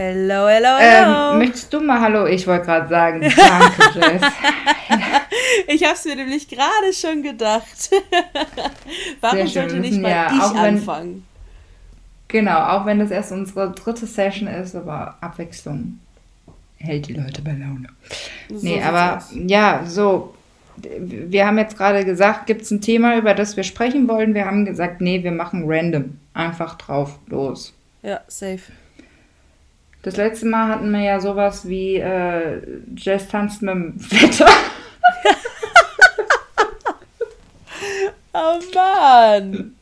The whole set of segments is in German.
Hello, hello, hello. Ähm, möchtest du mal Hallo? Ich wollte gerade sagen, danke, Jess. ich habe es mir nämlich gerade schon gedacht. Warum sollte nicht mal ja, ich wenn, anfangen? Genau, auch wenn das erst unsere dritte Session ist, aber Abwechslung hält die Leute bei Laune. So nee, aber aus. ja, so. Wir haben jetzt gerade gesagt, gibt es ein Thema, über das wir sprechen wollen? Wir haben gesagt, nee, wir machen random. Einfach drauf, los. Ja, safe. Das letzte Mal hatten wir ja sowas wie äh, Jess tanzt mit dem Wetter. oh Mann!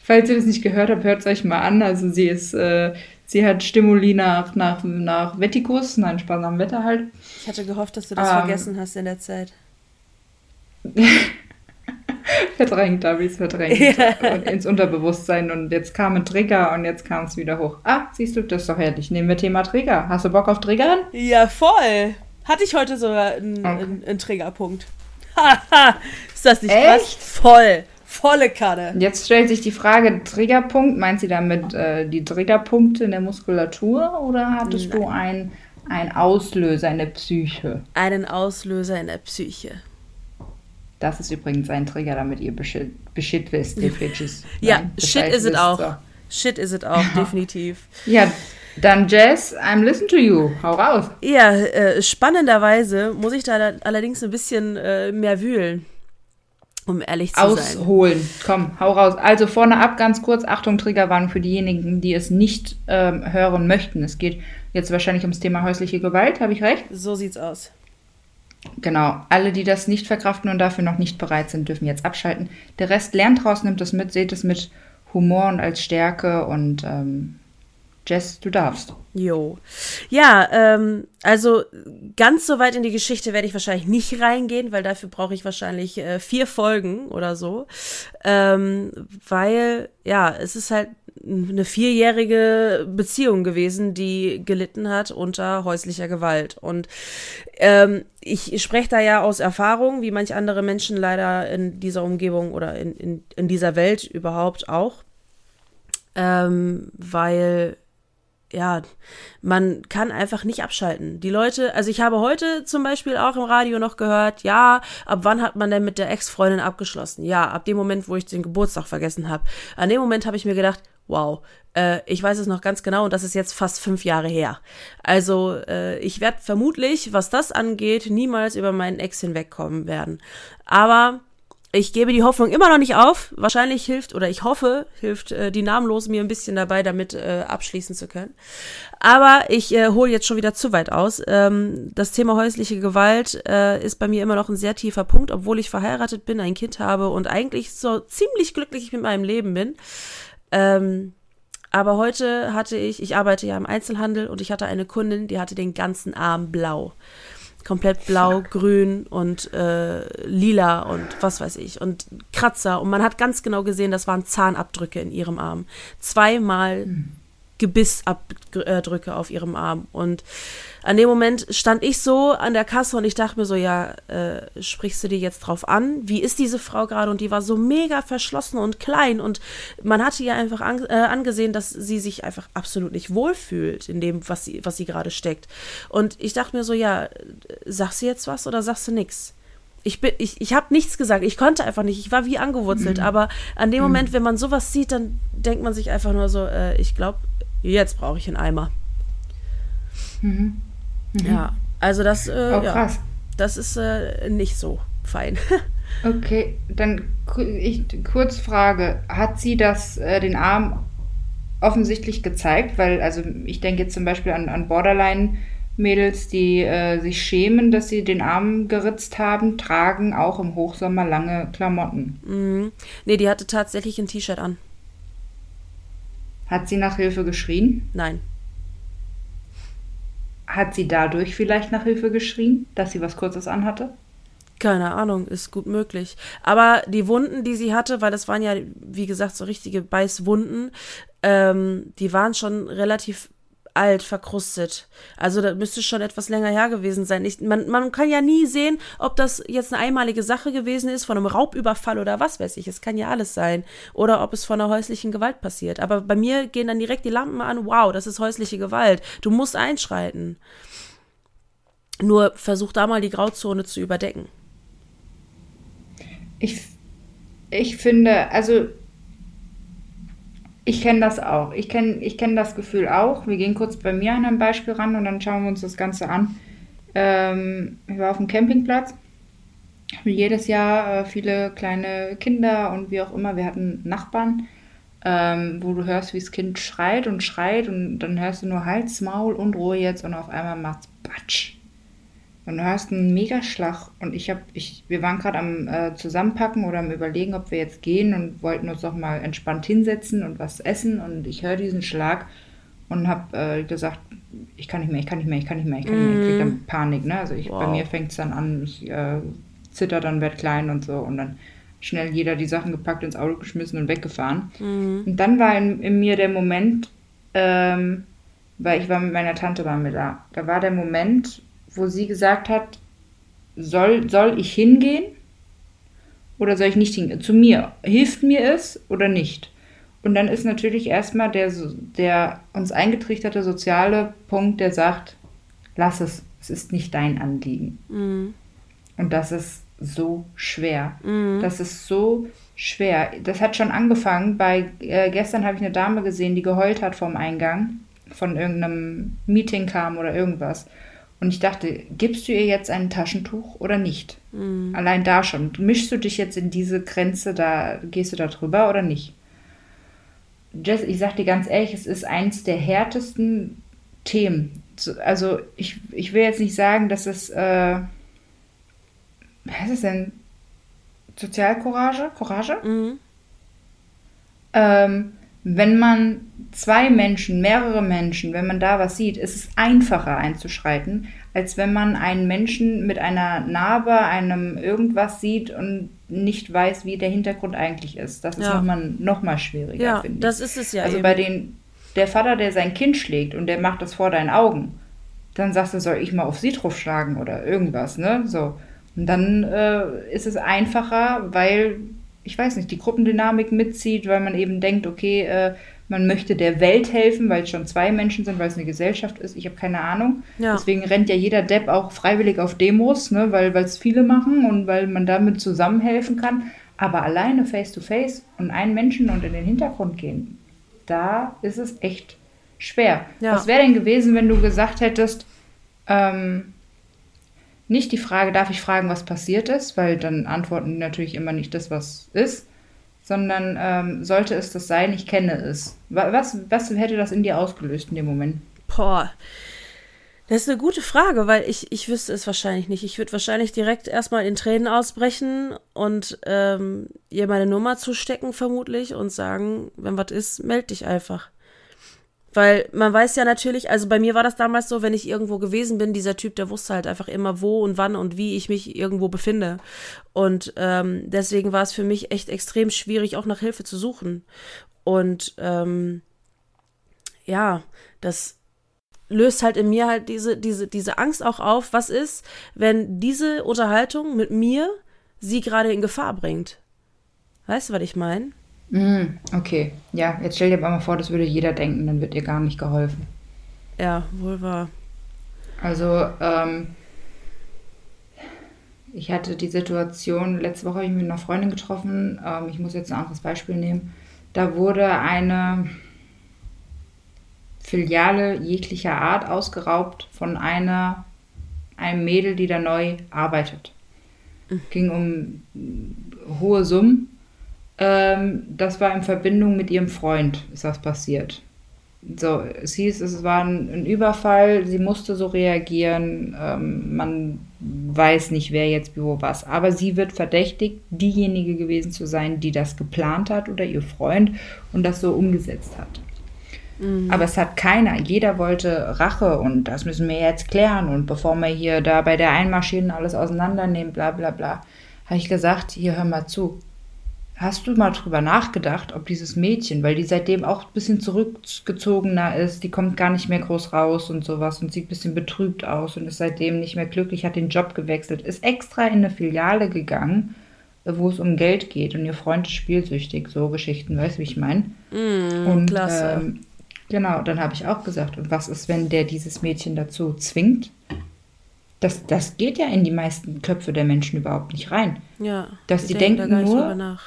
Falls ihr das nicht gehört habt, hört es euch mal an. Also sie ist, äh, sie hat Stimuli nach, nach, nach Vettikus, nein, Spaß am Wetter halt. Ich hatte gehofft, dass du das ähm, vergessen hast in der Zeit. verdrängt, habe ich es verdrängt. Ja. Und ins Unterbewusstsein. Und jetzt kam ein Trigger und jetzt kam es wieder hoch. Ah, siehst du, das ist doch herrlich. Nehmen wir Thema Trigger. Hast du Bock auf Triggern? Ja, voll. Hatte ich heute sogar einen, okay. einen, einen Triggerpunkt. Haha, ist das nicht Echt? krass? Voll. Volle Kanne. Jetzt stellt sich die Frage, Triggerpunkt, meint sie damit äh, die Triggerpunkte in der Muskulatur oder hattest Nein. du einen, einen Auslöser in der Psyche? Einen Auslöser in der Psyche. Das ist übrigens ein Trigger, damit ihr Bescheid, Bescheid wisst, die Bitches. ja, Nein, Shit is it auch. So. Shit is it auch, definitiv. Ja, dann Jess, I'm listen to you. Hau raus. Ja, äh, spannenderweise muss ich da allerdings ein bisschen äh, mehr wühlen. Um ehrlich zu Ausholen. sein. Ausholen. Komm, hau raus. Also vorne ab ganz kurz, Achtung, Triggerwarnung für diejenigen, die es nicht ähm, hören möchten. Es geht jetzt wahrscheinlich ums Thema häusliche Gewalt, habe ich recht? So sieht's aus. Genau, alle, die das nicht verkraften und dafür noch nicht bereit sind, dürfen jetzt abschalten. Der Rest lernt draus, nimmt es mit, seht es mit Humor und als Stärke und ähm, Jess, du darfst. Jo. Ja, ähm, also ganz so weit in die Geschichte werde ich wahrscheinlich nicht reingehen, weil dafür brauche ich wahrscheinlich äh, vier Folgen oder so. Ähm, weil, ja, es ist halt eine vierjährige Beziehung gewesen, die gelitten hat unter häuslicher Gewalt. Und ähm, ich spreche da ja aus Erfahrung, wie manch andere Menschen leider in dieser Umgebung oder in, in, in dieser Welt überhaupt auch. Ähm, weil ja, man kann einfach nicht abschalten. Die Leute, also ich habe heute zum Beispiel auch im Radio noch gehört, ja, ab wann hat man denn mit der Ex-Freundin abgeschlossen? Ja, ab dem Moment, wo ich den Geburtstag vergessen habe. An dem Moment habe ich mir gedacht, wow, äh, ich weiß es noch ganz genau und das ist jetzt fast fünf Jahre her. Also äh, ich werde vermutlich, was das angeht, niemals über meinen Ex hinwegkommen werden. Aber ich gebe die Hoffnung immer noch nicht auf. Wahrscheinlich hilft, oder ich hoffe, hilft äh, die Namenlose mir ein bisschen dabei, damit äh, abschließen zu können. Aber ich äh, hole jetzt schon wieder zu weit aus. Ähm, das Thema häusliche Gewalt äh, ist bei mir immer noch ein sehr tiefer Punkt, obwohl ich verheiratet bin, ein Kind habe und eigentlich so ziemlich glücklich mit meinem Leben bin. Ähm, aber heute hatte ich, ich arbeite ja im Einzelhandel und ich hatte eine Kundin, die hatte den ganzen Arm blau komplett blau, Fuck. grün und äh, lila und was weiß ich und Kratzer und man hat ganz genau gesehen, das waren Zahnabdrücke in ihrem Arm. Zweimal mhm. Gebissabdrücke auf ihrem Arm. Und an dem Moment stand ich so an der Kasse und ich dachte mir so, ja, äh, sprichst du die jetzt drauf an? Wie ist diese Frau gerade? Und die war so mega verschlossen und klein und man hatte ihr einfach an, äh, angesehen, dass sie sich einfach absolut nicht wohlfühlt in dem, was sie, was sie gerade steckt. Und ich dachte mir so, ja, sagst du jetzt was oder sagst du nichts? ich bin, ich, ich habe nichts gesagt. Ich konnte einfach nicht. Ich war wie angewurzelt. Mhm. Aber an dem Moment, mhm. wenn man sowas sieht, dann denkt man sich einfach nur so, äh, ich glaube, jetzt brauche ich einen Eimer. Mhm. Mhm. Ja, also das, äh, oh, ja, das ist äh, nicht so fein. okay, dann ich, kurz Frage. Hat sie das, äh, den Arm offensichtlich gezeigt? Weil, also ich denke jetzt zum Beispiel an, an Borderline- Mädels, die äh, sich schämen, dass sie den Arm geritzt haben, tragen auch im Hochsommer lange Klamotten. Mhm. Nee, die hatte tatsächlich ein T-Shirt an. Hat sie nach Hilfe geschrien? Nein. Hat sie dadurch vielleicht nach Hilfe geschrien, dass sie was Kurzes anhatte? Keine Ahnung, ist gut möglich. Aber die Wunden, die sie hatte, weil das waren ja, wie gesagt, so richtige Beißwunden, ähm, die waren schon relativ alt, verkrustet. Also das müsste schon etwas länger her gewesen sein. Ich, man, man kann ja nie sehen, ob das jetzt eine einmalige Sache gewesen ist, von einem Raubüberfall oder was weiß ich. Es kann ja alles sein. Oder ob es von einer häuslichen Gewalt passiert. Aber bei mir gehen dann direkt die Lampen an, wow, das ist häusliche Gewalt. Du musst einschreiten. Nur versuch da mal die Grauzone zu überdecken. Ich, ich finde, also ich kenne das auch. Ich kenne ich kenn das Gefühl auch. Wir gehen kurz bei mir an ein Beispiel ran und dann schauen wir uns das Ganze an. Ähm, ich war auf dem Campingplatz. Jedes Jahr äh, viele kleine Kinder und wie auch immer. Wir hatten Nachbarn, ähm, wo du hörst, wie das Kind schreit und schreit und dann hörst du nur Hals, Maul und Ruhe jetzt und auf einmal macht's Batsch. Und du hast einen Megaschlag. Und ich habe, ich, wir waren gerade am äh, Zusammenpacken oder am Überlegen, ob wir jetzt gehen und wollten uns doch mal entspannt hinsetzen und was essen. Und ich höre diesen Schlag und habe äh, gesagt, ich kann nicht mehr, ich kann nicht mehr, ich kann nicht mehr, ich kann nicht mehr. Ich kriege dann mhm. Panik. Ne? Also ich, wow. bei mir fängt es dann an, ich äh, zitter dann, werd klein und so. Und dann schnell jeder die Sachen gepackt, ins Auto geschmissen und weggefahren. Mhm. Und dann war in, in mir der Moment, ähm, weil ich war mit meiner Tante war mir da. Da war der Moment, wo sie gesagt hat, soll, soll ich hingehen oder soll ich nicht hingehen? Zu mir. Hilft mir es oder nicht? Und dann ist natürlich erstmal der, der uns eingetrichterte soziale Punkt, der sagt, lass es, es ist nicht dein Anliegen. Mhm. Und das ist so schwer. Mhm. Das ist so schwer. Das hat schon angefangen bei, äh, gestern habe ich eine Dame gesehen, die geheult hat vom Eingang, von irgendeinem Meeting kam oder irgendwas. Und ich dachte, gibst du ihr jetzt ein Taschentuch oder nicht? Mhm. Allein da schon. Mischst du dich jetzt in diese Grenze, da gehst du da drüber oder nicht? Jess, ich sag dir ganz ehrlich, es ist eins der härtesten Themen. Also ich, ich will jetzt nicht sagen, dass es, äh, was ist es denn? Sozialcourage? Courage? Mhm. Ähm, wenn man zwei Menschen, mehrere Menschen, wenn man da was sieht, ist es einfacher einzuschreiten, als wenn man einen Menschen mit einer Narbe, einem irgendwas sieht und nicht weiß, wie der Hintergrund eigentlich ist. Das ist ja. nochmal noch mal schwieriger, ja, finde ich. Das ist es ja. Also eben. bei den, der Vater, der sein Kind schlägt und der macht das vor deinen Augen, dann sagst du, soll ich mal auf sie drauf schlagen oder irgendwas, ne? So. Und dann äh, ist es einfacher, weil ich weiß nicht, die Gruppendynamik mitzieht, weil man eben denkt, okay, äh, man möchte der Welt helfen, weil es schon zwei Menschen sind, weil es eine Gesellschaft ist. Ich habe keine Ahnung. Ja. Deswegen rennt ja jeder Depp auch freiwillig auf Demos, ne, weil es viele machen und weil man damit zusammenhelfen kann. Aber alleine face to face und einen Menschen und in den Hintergrund gehen, da ist es echt schwer. Ja. Was wäre denn gewesen, wenn du gesagt hättest, ähm, nicht die Frage, darf ich fragen, was passiert ist, weil dann antworten die natürlich immer nicht das, was ist, sondern ähm, sollte es das sein, ich kenne es. Was, was hätte das in dir ausgelöst in dem Moment? Boah. Das ist eine gute Frage, weil ich, ich wüsste es wahrscheinlich nicht. Ich würde wahrscheinlich direkt erstmal in Tränen ausbrechen und ähm, ihr meine Nummer zustecken, vermutlich, und sagen, wenn was ist, meld dich einfach. Weil man weiß ja natürlich, also bei mir war das damals so, wenn ich irgendwo gewesen bin, dieser Typ, der wusste halt einfach immer, wo und wann und wie ich mich irgendwo befinde. Und ähm, deswegen war es für mich echt extrem schwierig, auch nach Hilfe zu suchen. Und ähm, ja, das löst halt in mir halt diese, diese, diese Angst auch auf, was ist, wenn diese Unterhaltung mit mir sie gerade in Gefahr bringt. Weißt du, was ich meine? Mm, okay, ja, jetzt stell dir aber mal vor, das würde jeder denken, dann wird dir gar nicht geholfen. Ja, wohl wahr. Also, ähm, ich hatte die Situation, letzte Woche habe ich mich mit einer Freundin getroffen, ähm, ich muss jetzt ein anderes Beispiel nehmen. Da wurde eine Filiale jeglicher Art ausgeraubt von einer, einem Mädel, die da neu arbeitet. Mhm. Ging um hohe Summen ähm, das war in Verbindung mit ihrem Freund, ist das passiert. So, es hieß, es war ein, ein Überfall, sie musste so reagieren, ähm, man weiß nicht, wer jetzt wo was, aber sie wird verdächtigt, diejenige gewesen zu sein, die das geplant hat oder ihr Freund und das so umgesetzt hat. Mhm. Aber es hat keiner, jeder wollte Rache und das müssen wir jetzt klären und bevor wir hier da bei der Einmarschieren alles auseinandernehmen, bla bla bla, habe ich gesagt, hier hör mal zu, Hast du mal drüber nachgedacht, ob dieses Mädchen, weil die seitdem auch ein bisschen zurückgezogener ist, die kommt gar nicht mehr groß raus und sowas und sieht ein bisschen betrübt aus und ist seitdem nicht mehr glücklich, hat den Job gewechselt, ist extra in eine Filiale gegangen, wo es um Geld geht und ihr Freund ist spielsüchtig, so Geschichten, weißt du, wie ich meine? Mm, und, klasse. Ähm, genau, dann habe ich auch gesagt, und was ist, wenn der dieses Mädchen dazu zwingt? Das, das geht ja in die meisten Köpfe der Menschen überhaupt nicht rein. Ja. Dass die denken da nur,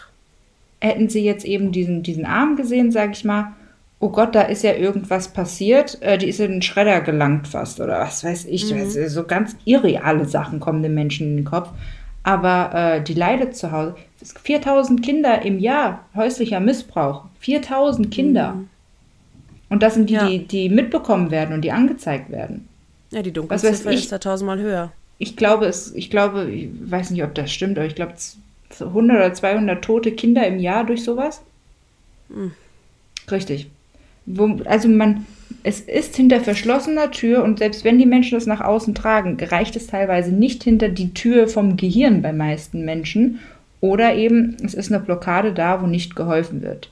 hätten sie jetzt eben diesen, diesen Arm gesehen, sag ich mal, oh Gott, da ist ja irgendwas passiert, äh, die ist in den Schredder gelangt fast oder was weiß ich. Mhm. Weiß, so ganz irreale Sachen kommen den Menschen in den Kopf. Aber äh, die leidet zu Hause. 4000 Kinder im Jahr, häuslicher Missbrauch. 4000 Kinder. Mhm. Und das sind die, ja. die, die mitbekommen werden und die angezeigt werden. Ja, die Dunkelziffer ist da tausendmal höher. Ich glaube, es, ich glaube, ich weiß nicht, ob das stimmt, aber ich glaube, 100 oder 200 tote Kinder im Jahr durch sowas? Hm. Richtig. Wo, also man, es ist hinter verschlossener Tür und selbst wenn die Menschen das nach außen tragen, reicht es teilweise nicht hinter die Tür vom Gehirn bei meisten Menschen oder eben es ist eine Blockade da, wo nicht geholfen wird.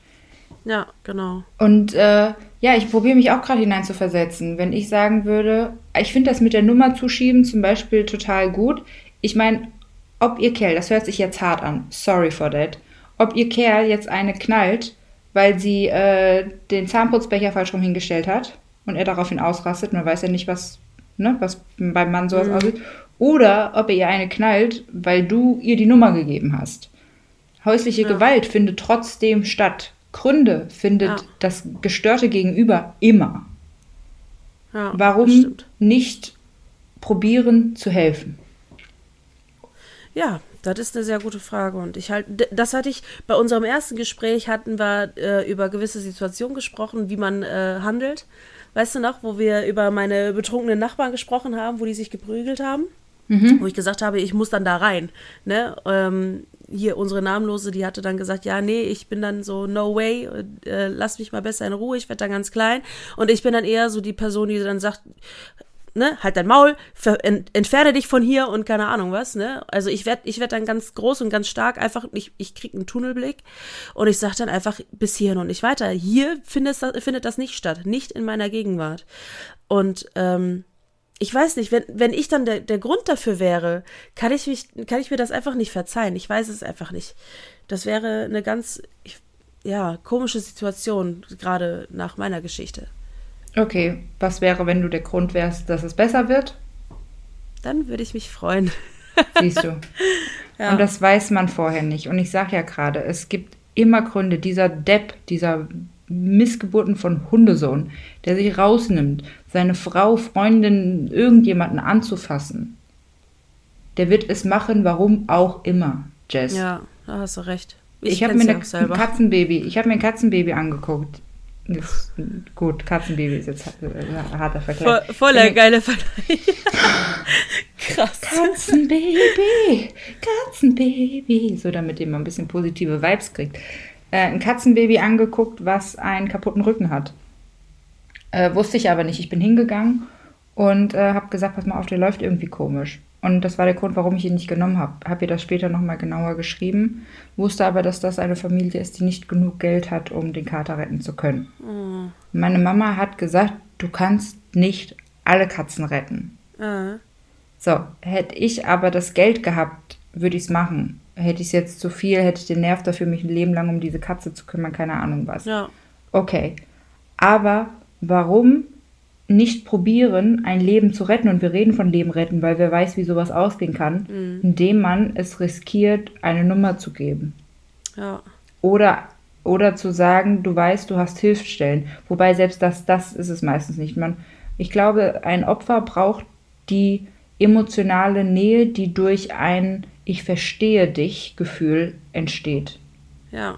Ja, genau. Und äh, ja, ich probiere mich auch gerade hineinzuversetzen. Wenn ich sagen würde, ich finde das mit der Nummer zuschieben zum Beispiel total gut. Ich meine, ob ihr Kerl, das hört sich jetzt hart an, sorry for that, ob ihr Kerl jetzt eine knallt, weil sie äh, den Zahnputzbecher falsch rum hingestellt hat und er daraufhin ausrastet, man weiß ja nicht, was, ne, was beim Mann sowas mhm. aussieht, oder ob er ihr eine knallt, weil du ihr die Nummer gegeben hast. Häusliche ja. Gewalt findet trotzdem statt. Gründe findet ja. das gestörte Gegenüber immer. Ja, Warum nicht probieren zu helfen? Ja, das ist eine sehr gute Frage. Und ich halt, das hatte ich bei unserem ersten Gespräch hatten wir äh, über gewisse Situationen gesprochen, wie man äh, handelt. Weißt du noch, wo wir über meine betrunkenen Nachbarn gesprochen haben, wo die sich geprügelt haben? Mhm. Wo ich gesagt habe, ich muss dann da rein. Ne? Ähm, hier unsere Namenlose, die hatte dann gesagt, ja, nee, ich bin dann so, no way, äh, lass mich mal besser in Ruhe, ich werde dann ganz klein. Und ich bin dann eher so die Person, die dann sagt, ne, halt dein Maul, ent, entferne dich von hier und keine Ahnung was, ne? Also ich werde ich werd dann ganz groß und ganz stark, einfach, ich, ich krieg einen Tunnelblick und ich sag dann einfach bis hierhin und nicht weiter. Hier findet das, findet das nicht statt, nicht in meiner Gegenwart. Und ähm, ich weiß nicht, wenn, wenn ich dann der, der Grund dafür wäre, kann ich, mich, kann ich mir das einfach nicht verzeihen. Ich weiß es einfach nicht. Das wäre eine ganz, ja, komische Situation, gerade nach meiner Geschichte. Okay, was wäre, wenn du der Grund wärst, dass es besser wird? Dann würde ich mich freuen. Siehst du. Ja. Und das weiß man vorher nicht. Und ich sage ja gerade, es gibt immer Gründe. Dieser Depp, dieser Missgeburten von Hundesohn, der sich rausnimmt, seine Frau, Freundin, irgendjemanden anzufassen, der wird es machen, warum auch immer, Jess. Ja, da hast du recht. Ich, ich habe mir ja ein Katzenbaby, ich habe mir ein Katzenbaby angeguckt. Ist gut, Katzenbaby ist jetzt ein harter Vergleich. Voll, voller geile Vergleich. Krass. Katzenbaby, Katzenbaby. So, damit ihr mal ein bisschen positive Vibes kriegt. Äh, ein Katzenbaby angeguckt, was einen kaputten Rücken hat. Äh, wusste ich aber nicht. Ich bin hingegangen und äh, habe gesagt, pass mal auf, der läuft irgendwie komisch. Und das war der Grund, warum ich ihn nicht genommen habe. Habe ihr das später nochmal genauer geschrieben, wusste aber, dass das eine Familie ist, die nicht genug Geld hat, um den Kater retten zu können. Mhm. Meine Mama hat gesagt, du kannst nicht alle Katzen retten. Mhm. So, hätte ich aber das Geld gehabt, würde ich es machen. Hätte ich es jetzt zu viel, hätte ich den Nerv dafür, mich ein Leben lang um diese Katze zu kümmern, keine Ahnung was. Ja. Okay. Aber warum nicht probieren, ein Leben zu retten, und wir reden von Leben retten, weil wer weiß, wie sowas ausgehen kann, mhm. indem man es riskiert, eine Nummer zu geben. Ja. Oder, oder zu sagen, du weißt, du hast Hilfsstellen. Wobei selbst das, das ist es meistens nicht. Man, ich glaube, ein Opfer braucht die emotionale Nähe, die durch ein Ich verstehe dich Gefühl entsteht. Ja.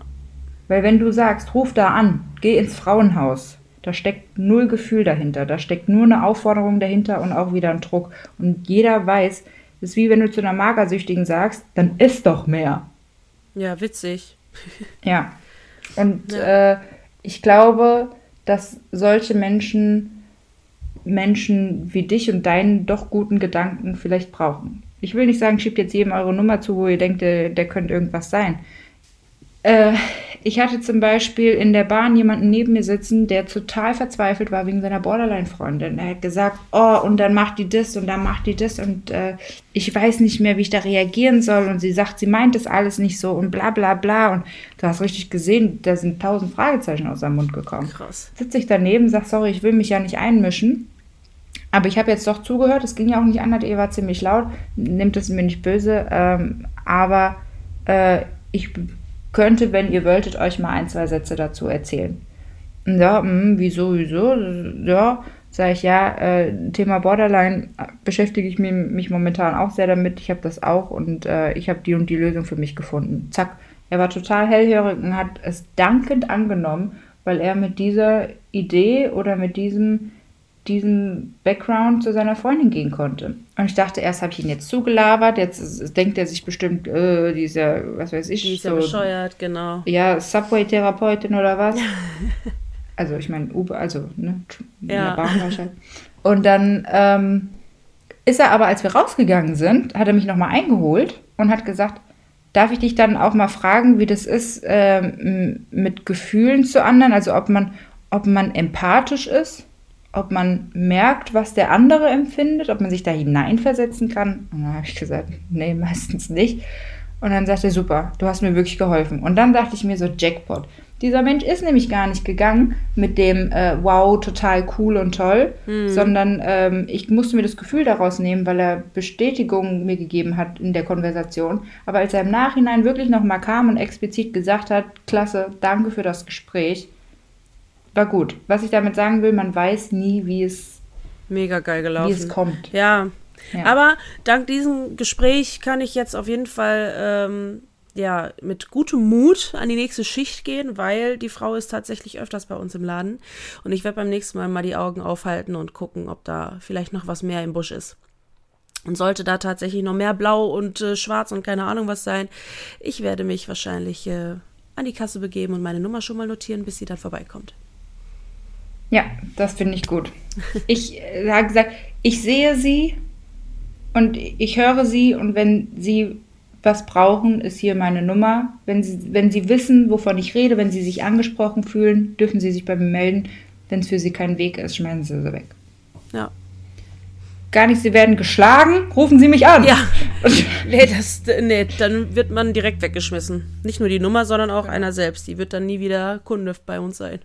Weil wenn du sagst, ruf da an, geh ins Frauenhaus, Da steckt null Gefühl dahinter. Da steckt nur eine Aufforderung dahinter und auch wieder ein Druck. Und jeder weiß, es ist wie wenn du zu einer Magersüchtigen sagst, dann isst doch mehr. Ja, witzig. ja. Und ja. Äh, ich glaube, dass solche Menschen Menschen wie dich und deinen doch guten Gedanken vielleicht brauchen. Ich will nicht sagen, schiebt jetzt jedem eure Nummer zu, wo ihr denkt, der, der könnte irgendwas sein. Äh, ich hatte zum Beispiel in der Bahn jemanden neben mir sitzen, der total verzweifelt war wegen seiner Borderline-Freundin. Er hat gesagt, oh, und dann macht die das und dann macht die das und äh, ich weiß nicht mehr, wie ich da reagieren soll. Und sie sagt, sie meint das alles nicht so und bla bla bla. Und du hast richtig gesehen, da sind tausend Fragezeichen aus seinem Mund gekommen. Krass. Sitze ich daneben, sag, sorry, ich will mich ja nicht einmischen. Aber ich habe jetzt doch zugehört, es ging ja auch nicht anders, ihr war ziemlich laut, nimmt es mir nicht böse, ähm, aber äh, ich könnte, wenn ihr wolltet, euch mal ein, zwei Sätze dazu erzählen. Ja, mh, hm, wieso, wieso? Ja, sage ich, ja, äh, Thema Borderline beschäftige ich mich, mich, momentan auch sehr damit. Ich habe das auch und äh, ich habe die und die Lösung für mich gefunden. Zack. Er war total hellhörig und hat es dankend angenommen, weil er mit dieser Idee oder mit diesem diesem Background zu seiner Freundin gehen konnte. Und ich dachte, erst habe ich ihn jetzt zugelabert, jetzt denkt er sich bestimmt, äh, dieser, was weiß ich, die ist so, ja bescheuert, genau. Ja, Subway-Therapeutin oder was. also ich meine, Uber, also, ne, ja. Und dann ähm, ist er aber, als wir rausgegangen sind, hat er mich nochmal eingeholt und hat gesagt, darf ich dich dann auch mal fragen, wie das ist ähm, mit Gefühlen zu anderen, also ob man, ob man empathisch ist? Ob man merkt, was der andere empfindet, ob man sich da hineinversetzen kann. Und dann habe ich gesagt, nee, meistens nicht. Und dann sagte er, super, du hast mir wirklich geholfen. Und dann dachte ich mir so, Jackpot. Dieser Mensch ist nämlich gar nicht gegangen mit dem äh, Wow, total cool und toll, mhm. sondern ähm, ich musste mir das Gefühl daraus nehmen, weil er Bestätigung mir gegeben hat in der Konversation. Aber als er im Nachhinein wirklich nochmal kam und explizit gesagt hat, klasse, danke für das Gespräch, war gut. Was ich damit sagen will, man weiß nie, wie es mega geil gelaufen. Wie es kommt. Ja. ja. Aber dank diesem Gespräch kann ich jetzt auf jeden Fall ähm, ja mit gutem Mut an die nächste Schicht gehen, weil die Frau ist tatsächlich öfters bei uns im Laden und ich werde beim nächsten Mal mal die Augen aufhalten und gucken, ob da vielleicht noch was mehr im Busch ist. Und sollte da tatsächlich noch mehr blau und äh, schwarz und keine Ahnung was sein, ich werde mich wahrscheinlich äh, an die Kasse begeben und meine Nummer schon mal notieren, bis sie dann vorbeikommt. Ja, das finde ich gut. Ich äh, habe gesagt, ich sehe sie und ich höre sie und wenn sie was brauchen, ist hier meine Nummer. Wenn sie, wenn sie wissen, wovon ich rede, wenn sie sich angesprochen fühlen, dürfen sie sich bei mir melden. Wenn es für sie kein Weg ist, schmeißen sie sie weg. Ja. Gar nicht, sie werden geschlagen, rufen sie mich an. Ja. nee, das, nee, dann wird man direkt weggeschmissen. Nicht nur die Nummer, sondern auch einer selbst. Die wird dann nie wieder Kunde bei uns sein.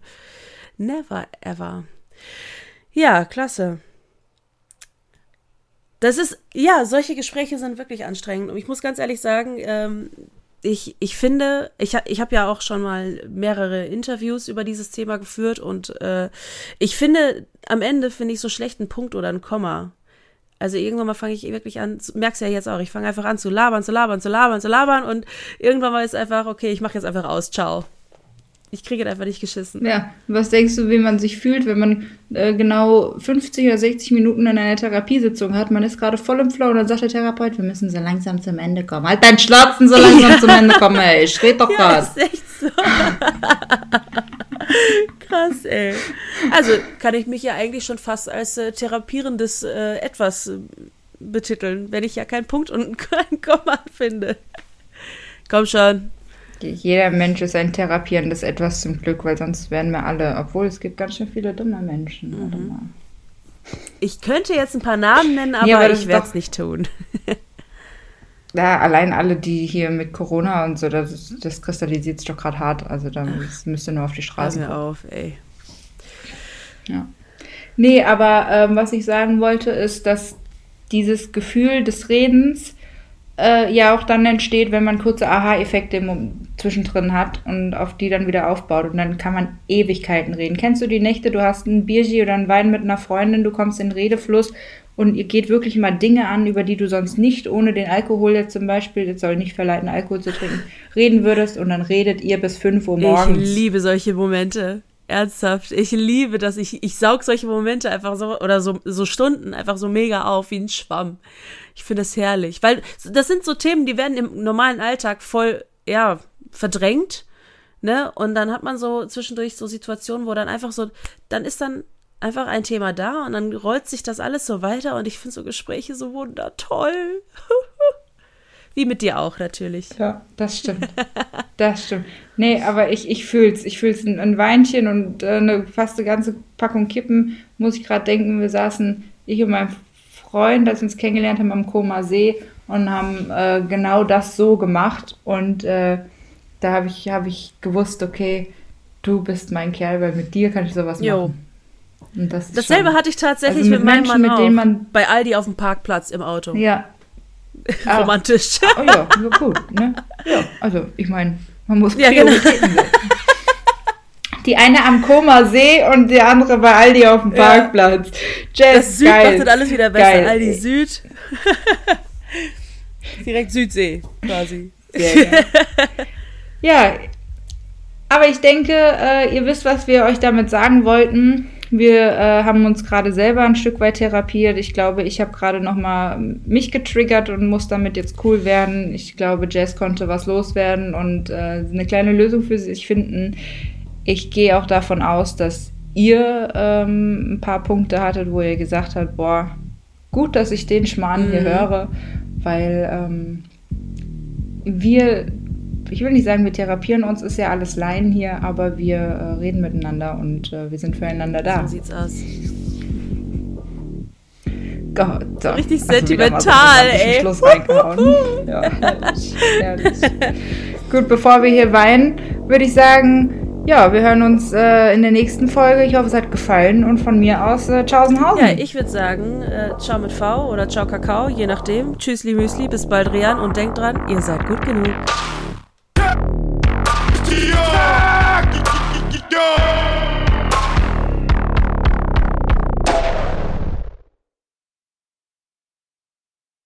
Never ever. Ja, klasse. Das ist, ja, solche Gespräche sind wirklich anstrengend. Und ich muss ganz ehrlich sagen, ähm, ich, ich finde, ich, ich habe ja auch schon mal mehrere Interviews über dieses Thema geführt und äh, ich finde, am Ende finde ich so schlecht einen Punkt oder ein Komma. Also irgendwann mal fange ich wirklich an, merkst ja jetzt auch, ich fange einfach an zu labern, zu labern, zu labern, zu labern und irgendwann mal ist einfach, okay, ich mache jetzt einfach aus, ciao ich kriege einfach nicht geschissen. Ja, was denkst du, wie man sich fühlt, wenn man äh, genau 50 oder 60 Minuten in einer Therapiesitzung hat? Man ist gerade voll im Flow und dann sagt der Therapeut, wir müssen so langsam zum Ende kommen. Halt dein Schlatzen so langsam ja. zum Ende kommen, ey. Ich red doch ja, grad. ist echt so. Krass, ey. Also kann ich mich ja eigentlich schon fast als äh, therapierendes äh, Etwas äh, betiteln, wenn ich ja keinen Punkt und kein Komma finde. Komm schon, jeder Mensch ist ein therapierendes Etwas zum Glück, weil sonst wären wir alle, obwohl es gibt ganz schön viele dumme Menschen. Mhm. Ich könnte jetzt ein paar Namen nennen, aber, ja, aber ich werde es nicht tun. ja, allein alle, die hier mit Corona und so, das, das kristallisiert sich doch gerade hart. Also da müsste nur auf die Straße. Hör mir auf, ey. Ja. Nee, aber ähm, was ich sagen wollte, ist, dass dieses Gefühl des Redens äh, ja auch dann entsteht, wenn man kurze Aha-Effekte zwischendrin hat und auf die dann wieder aufbaut. Und dann kann man Ewigkeiten reden. Kennst du die Nächte, du hast ein Bierchen oder einen Wein mit einer Freundin, du kommst in Redefluss und ihr geht wirklich mal Dinge an, über die du sonst nicht ohne den Alkohol jetzt zum Beispiel, jetzt soll nicht verleiten, Alkohol zu trinken, reden würdest und dann redet ihr bis 5 Uhr morgens. Ich liebe solche Momente. Ernsthaft. Ich liebe das. Ich, ich saug solche Momente einfach so, oder so, so Stunden einfach so mega auf wie ein Schwamm. Ich finde das herrlich. Weil das sind so Themen, die werden im normalen Alltag voll, ja, verdrängt. Ne? Und dann hat man so zwischendurch so Situationen, wo dann einfach so, dann ist dann einfach ein Thema da und dann rollt sich das alles so weiter und ich finde so Gespräche so wundertoll. Wie mit dir auch natürlich. Ja, das stimmt. Das stimmt. Nee, aber ich, ich fühl's. Ich fühl's. Ein, ein Weinchen und äh, eine fast eine ganze Packung Kippen, muss ich gerade denken. Wir saßen, ich und mein Freund, als wir uns kennengelernt haben am Koma See und haben äh, genau das so gemacht. Und äh, da habe ich, hab ich gewusst, okay, du bist mein Kerl, weil mit dir kann ich sowas jo. machen. Das Dasselbe schon, hatte ich tatsächlich also mit, mit meinem Mann mit denen man bei Aldi auf dem Parkplatz im Auto. Ja. Romantisch. Ah, oh ja, ja, gut. Ne? Ja, also ich meine, man muss ja, genau. Die eine am Koma See und die andere bei Aldi auf dem Parkplatz. Jazz, das Süd geil. macht alles wieder besser. Geil. Aldi Süd. Direkt Südsee quasi. Sehr ja, aber ich denke, äh, ihr wisst, was wir euch damit sagen wollten. Wir äh, haben uns gerade selber ein Stück weit therapiert. Ich glaube, ich habe gerade noch mal mich getriggert und muss damit jetzt cool werden. Ich glaube, Jazz konnte was loswerden und äh, eine kleine Lösung für sich finden. Ich gehe auch davon aus, dass ihr ähm, ein paar Punkte hattet, wo ihr gesagt habt, boah, gut, dass ich den Schmarrn mhm. hier höre, weil ähm, wir ich will nicht sagen, wir therapieren uns, ist ja alles Laien hier, aber wir äh, reden miteinander und äh, wir sind füreinander da. So sieht's aus. Gott, so. Richtig sentimental, so ey. Schluss reingehauen. ja, herrlich, herrlich. Gut, bevor wir hier weinen, würde ich sagen, ja, wir hören uns äh, in der nächsten Folge. Ich hoffe, es hat gefallen. Und von mir aus, äh, Tschaußenhausen. Ja, ich würde sagen, äh, ciao mit V oder ciao Kakao, je nachdem. Tschüssli Müsli, bis bald, Rian. Und denkt dran, ihr seid gut genug. go!